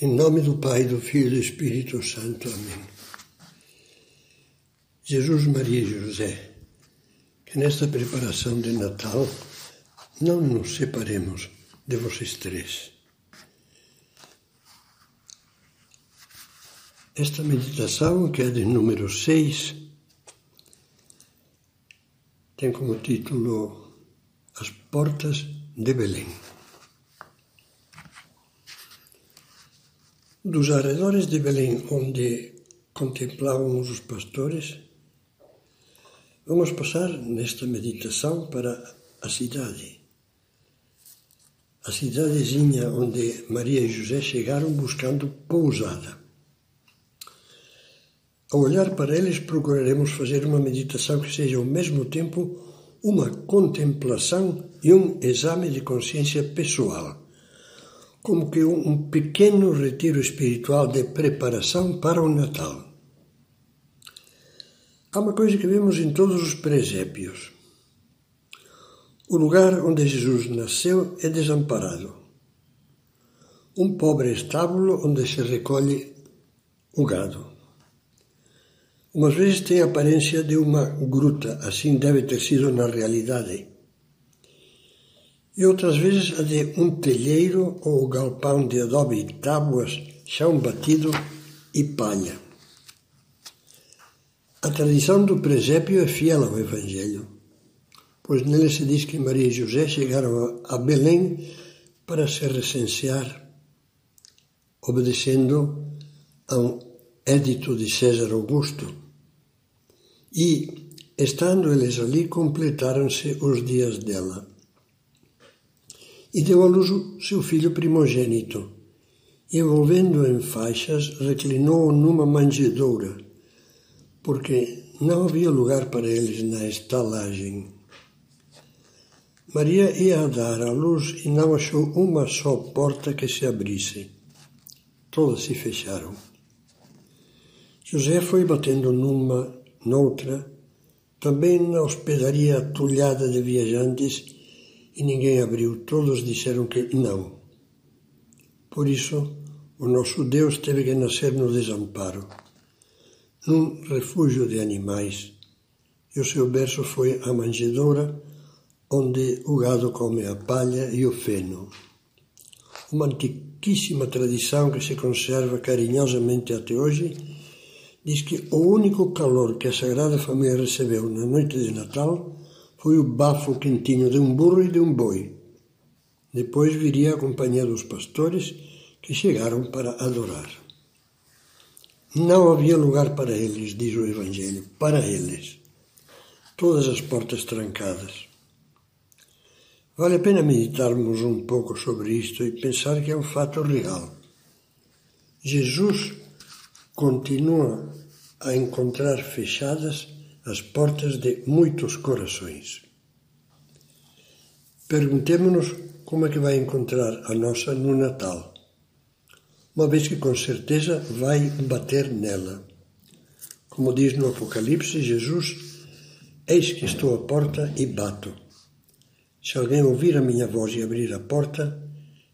Em nome do Pai, do Filho e do Espírito Santo. Amém. Jesus, Maria e José, que nesta preparação de Natal não nos separemos de vocês três. Esta meditação, que é de número 6, tem como título As Portas de Belém. Dos arredores de Belém, onde contemplávamos os pastores, vamos passar nesta meditação para a cidade. A cidadezinha onde Maria e José chegaram buscando pousada. Ao olhar para eles, procuraremos fazer uma meditação que seja ao mesmo tempo uma contemplação e um exame de consciência pessoal como que um pequeno retiro espiritual de preparação para o Natal. Há uma coisa que vemos em todos os presépios. O lugar onde Jesus nasceu é desamparado. Um pobre estábulo onde se recolhe o gado. Umas vezes tem a aparência de uma gruta, assim deve ter sido na realidade e outras vezes a de um telheiro ou galpão de adobe e tábuas, chão batido e palha. A tradição do presépio é fiel ao Evangelho, pois nele se diz que Maria e José chegaram a Belém para se recensear, obedecendo a um édito de César Augusto. E, estando eles ali, completaram-se os dias dela e deu à luz seu filho primogênito. Envolvendo-o em faixas, reclinou-o numa manjedoura, porque não havia lugar para eles na estalagem. Maria ia dar à luz e não achou uma só porta que se abrisse. Todas se fecharam. José foi batendo numa, noutra, também na hospedaria atulhada de viajantes, e ninguém abriu. Todos disseram que não. Por isso, o nosso Deus teve que nascer no desamparo, num refúgio de animais, e o seu berço foi a manjedoura, onde o gado come a palha e o feno. Uma antiquíssima tradição que se conserva carinhosamente até hoje diz que o único calor que a Sagrada Família recebeu na noite de Natal foi o bafo quentinho de um burro e de um boi. Depois viria a companhia dos pastores que chegaram para adorar. Não havia lugar para eles, diz o Evangelho, para eles. Todas as portas trancadas. Vale a pena meditarmos um pouco sobre isto e pensar que é um fato real. Jesus continua a encontrar fechadas as portas de muitos corações. Perguntemos-nos como é que vai encontrar a nossa no Natal, uma vez que com certeza vai bater nela. Como diz no Apocalipse, Jesus, eis que estou à porta e bato. Se alguém ouvir a minha voz e abrir a porta,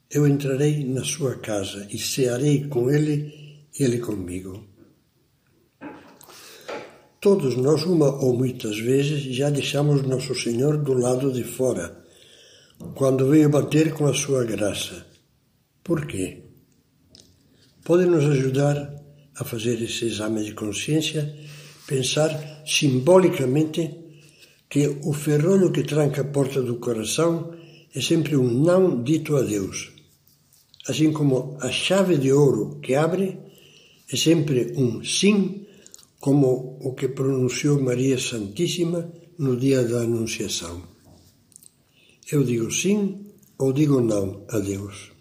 eu entrarei na sua casa e cearei com ele e ele comigo. Todos nós, uma ou muitas vezes, já deixamos Nosso Senhor do lado de fora, quando veio bater com a sua graça. Por quê? Pode nos ajudar a fazer esse exame de consciência, pensar simbolicamente que o ferrolho que tranca a porta do coração é sempre um não dito a Deus. Assim como a chave de ouro que abre é sempre um sim como o que pronunciou Maria Santíssima no dia da Anunciação. Eu digo sim ou digo não a Deus.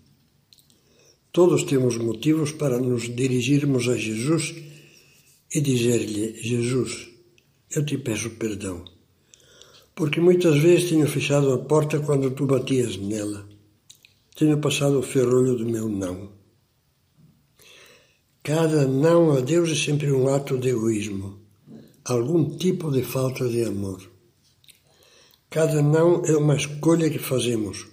Todos temos motivos para nos dirigirmos a Jesus e dizer-lhe: Jesus, eu te peço perdão, porque muitas vezes tenho fechado a porta quando tu batias nela. Tenho passado o ferrolho do meu não. Cada não a Deus é sempre um ato de egoísmo, algum tipo de falta de amor. Cada não é uma escolha que fazemos,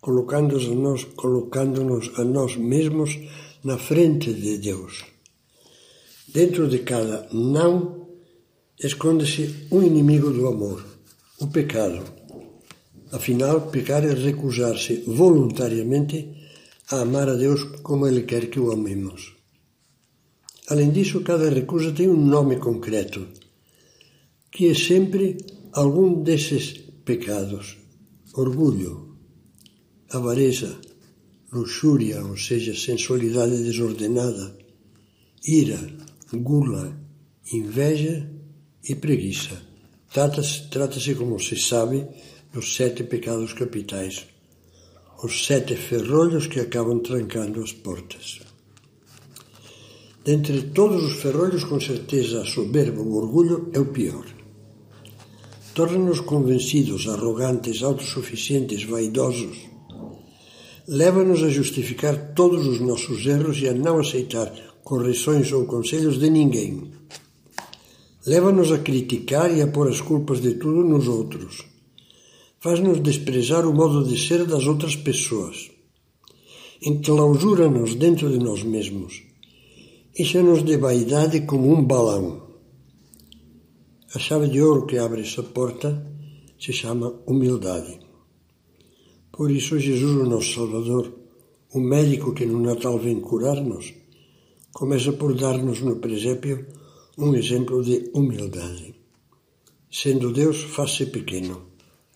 colocando-nos a nós, colocando a nós mesmos na frente de Deus. Dentro de cada não esconde-se um inimigo do amor, o pecado. Afinal, pecar é recusar-se voluntariamente a amar a Deus como Ele quer que o amemos. Além disso, cada recusa tem um nome concreto, que é sempre algum desses pecados: orgulho, avareza, luxúria, ou seja, sensualidade desordenada, ira, gula, inveja e preguiça. Trata-se, trata-se, como se sabe, dos sete pecados capitais, os sete ferrolhos que acabam trancando as portas. Dentre todos os ferrolhos, com certeza, a soberba, o orgulho é o pior. Torna-nos convencidos, arrogantes, autossuficientes, vaidosos. Leva-nos a justificar todos os nossos erros e a não aceitar correções ou conselhos de ninguém. Leva-nos a criticar e a pôr as culpas de tudo nos outros. Faz-nos desprezar o modo de ser das outras pessoas. Enclausura-nos dentro de nós mesmos enche-nos de vaidade como um balão. A chave de ouro que abre essa porta se chama humildade. Por isso, Jesus, o nosso Salvador, o médico que no Natal vem curar-nos, começa por dar-nos no presépio um exemplo de humildade. Sendo Deus, faz-se pequeno,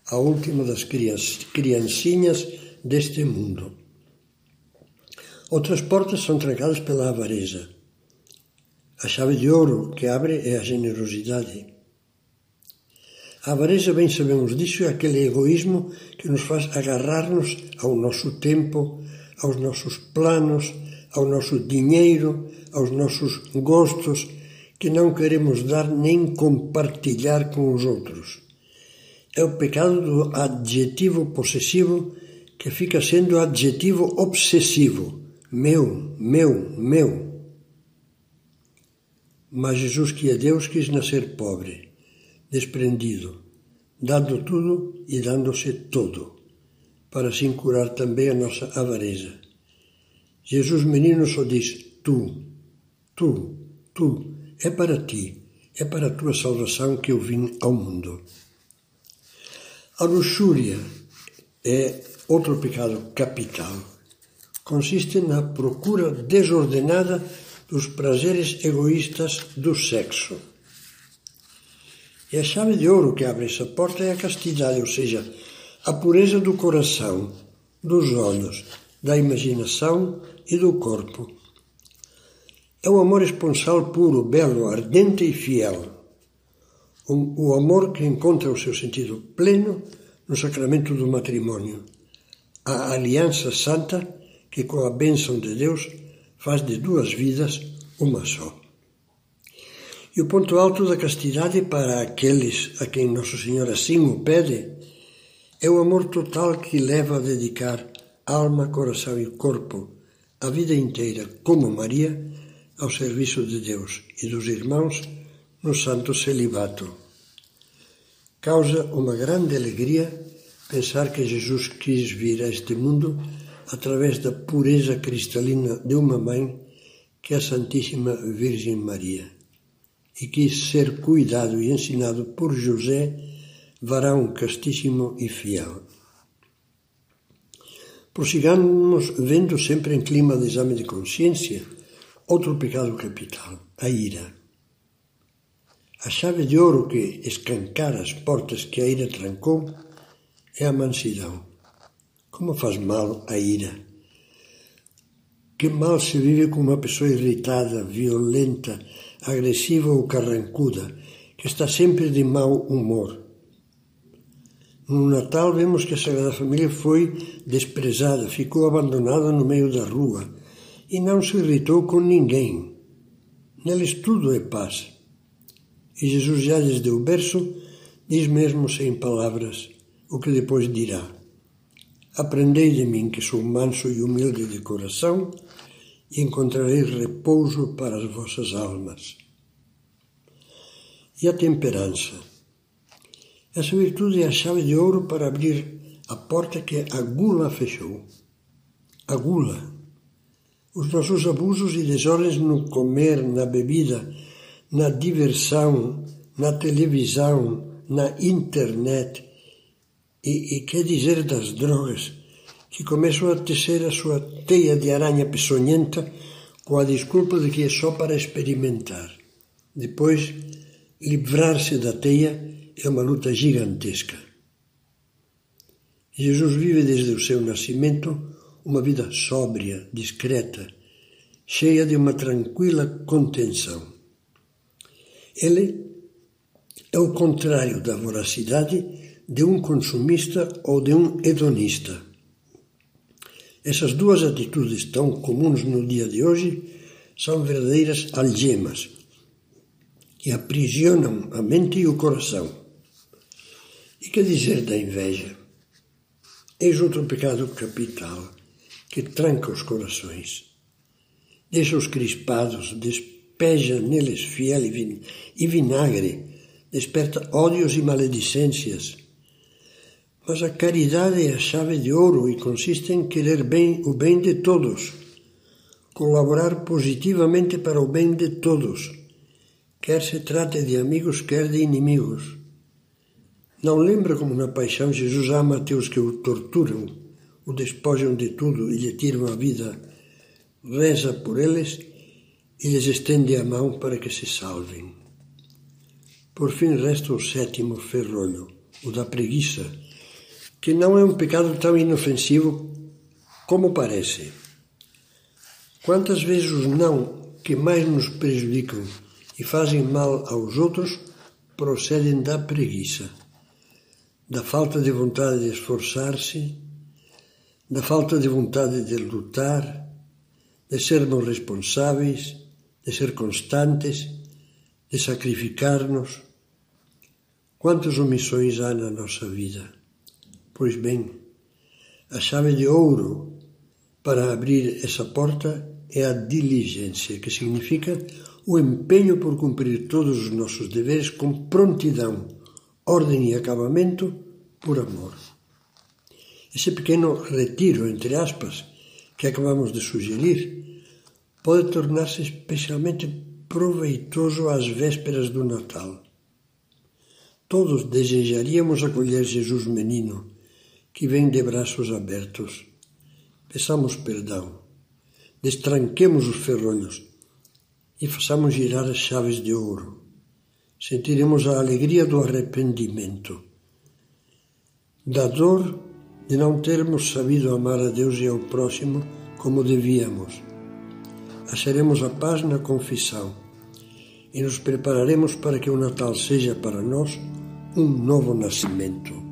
a última das criancinhas deste mundo. Outras portas são trancadas pela avareza a chave de ouro que abre é a generosidade. A avareza, bem sabemos disso, é aquele egoísmo que nos faz agarrar-nos ao nosso tempo, aos nossos planos, ao nosso dinheiro, aos nossos gostos, que não queremos dar nem compartilhar com os outros. É o pecado do adjetivo possessivo que fica sendo adjetivo obsessivo. Meu, meu, meu. Mas Jesus, que é Deus, quis nascer pobre, desprendido, dando tudo e dando-se todo, para assim curar também a nossa avareza. Jesus, menino, só diz: Tu, tu, tu, é para ti, é para a tua salvação que eu vim ao mundo. A luxúria é outro pecado capital. Consiste na procura desordenada dos prazeres egoístas do sexo. E a chave de ouro que abre essa porta é a castidade, ou seja, a pureza do coração, dos olhos, da imaginação e do corpo. É o amor esponsal puro, belo, ardente e fiel. O amor que encontra o seu sentido pleno no sacramento do matrimônio. A aliança santa que, com a bênção de Deus, faz de duas vidas uma só. E o ponto alto da castidade para aqueles a quem Nosso Senhor assim o pede é o amor total que leva a dedicar alma, coração e corpo a vida inteira, como Maria, ao serviço de Deus e dos irmãos no santo celibato. Causa uma grande alegria pensar que Jesus quis vir a este mundo através da pureza cristalina de uma mãe, que é a Santíssima Virgem Maria, e quis ser cuidado e ensinado por José, varão castíssimo e fiel. Prossigamos vendo sempre em clima de exame de consciência outro pecado capital, a ira. A chave de ouro que escancara as portas que a ira trancou é a mansidão. Como faz mal a ira? Que mal se vive com uma pessoa irritada, violenta, agressiva ou carrancuda, que está sempre de mau humor. No Natal vemos que a Sagrada Família foi desprezada, ficou abandonada no meio da rua e não se irritou com ninguém. Neles tudo é paz. E Jesus já desde o berço diz mesmo sem palavras o que depois dirá. Aprendei de mim, que sou manso e humilde de coração, e encontrareis repouso para as vossas almas. E a temperança. Essa virtude é a chave de ouro para abrir a porta que a gula fechou. A gula, Os nossos abusos e desordens no comer, na bebida, na diversão, na televisão, na internet, e, e quer dizer das drogas, que começam a tecer a sua teia de aranha peçonhenta com a desculpa de que é só para experimentar. Depois, livrar-se da teia é uma luta gigantesca. Jesus vive desde o seu nascimento uma vida sóbria, discreta, cheia de uma tranquila contenção. Ele é o contrário da voracidade de um consumista ou de um hedonista. Essas duas atitudes tão comuns no dia de hoje são verdadeiras algemas que aprisionam a mente e o coração. E que dizer da inveja? Eis outro pecado capital que tranca os corações. Deixa-os crispados, despeja neles fiel e vinagre, desperta ódios e maledicências mas a caridade é a chave de ouro e consiste em querer bem o bem de todos, colaborar positivamente para o bem de todos, quer se trate de amigos, quer de inimigos. Não lembra como na paixão Jesus ama aqueles que o torturam, o despojam de tudo e lhe tiram a vida, reza por eles e lhes estende a mão para que se salvem. Por fim resta o sétimo ferrolho, o da preguiça, que não é um pecado tão inofensivo como parece. Quantas vezes os não que mais nos prejudicam e fazem mal aos outros procedem da preguiça, da falta de vontade de esforçar-se, da falta de vontade de lutar, de sermos responsáveis, de ser constantes, de sacrificar-nos. Quantas omissões há na nossa vida? Pois bem, a chave de ouro para abrir essa porta é a diligência, que significa o empenho por cumprir todos os nossos deveres com prontidão, ordem e acabamento por amor. Esse pequeno retiro, entre aspas, que acabamos de sugerir, pode tornar-se especialmente proveitoso às vésperas do Natal. Todos desejaríamos acolher Jesus menino que vem de braços abertos. Peçamos perdão, destranquemos os ferrolhos e façamos girar as chaves de ouro. Sentiremos a alegria do arrependimento, da dor de não termos sabido amar a Deus e ao próximo como devíamos. Acharemos a paz na confissão e nos prepararemos para que o Natal seja para nós um novo nascimento.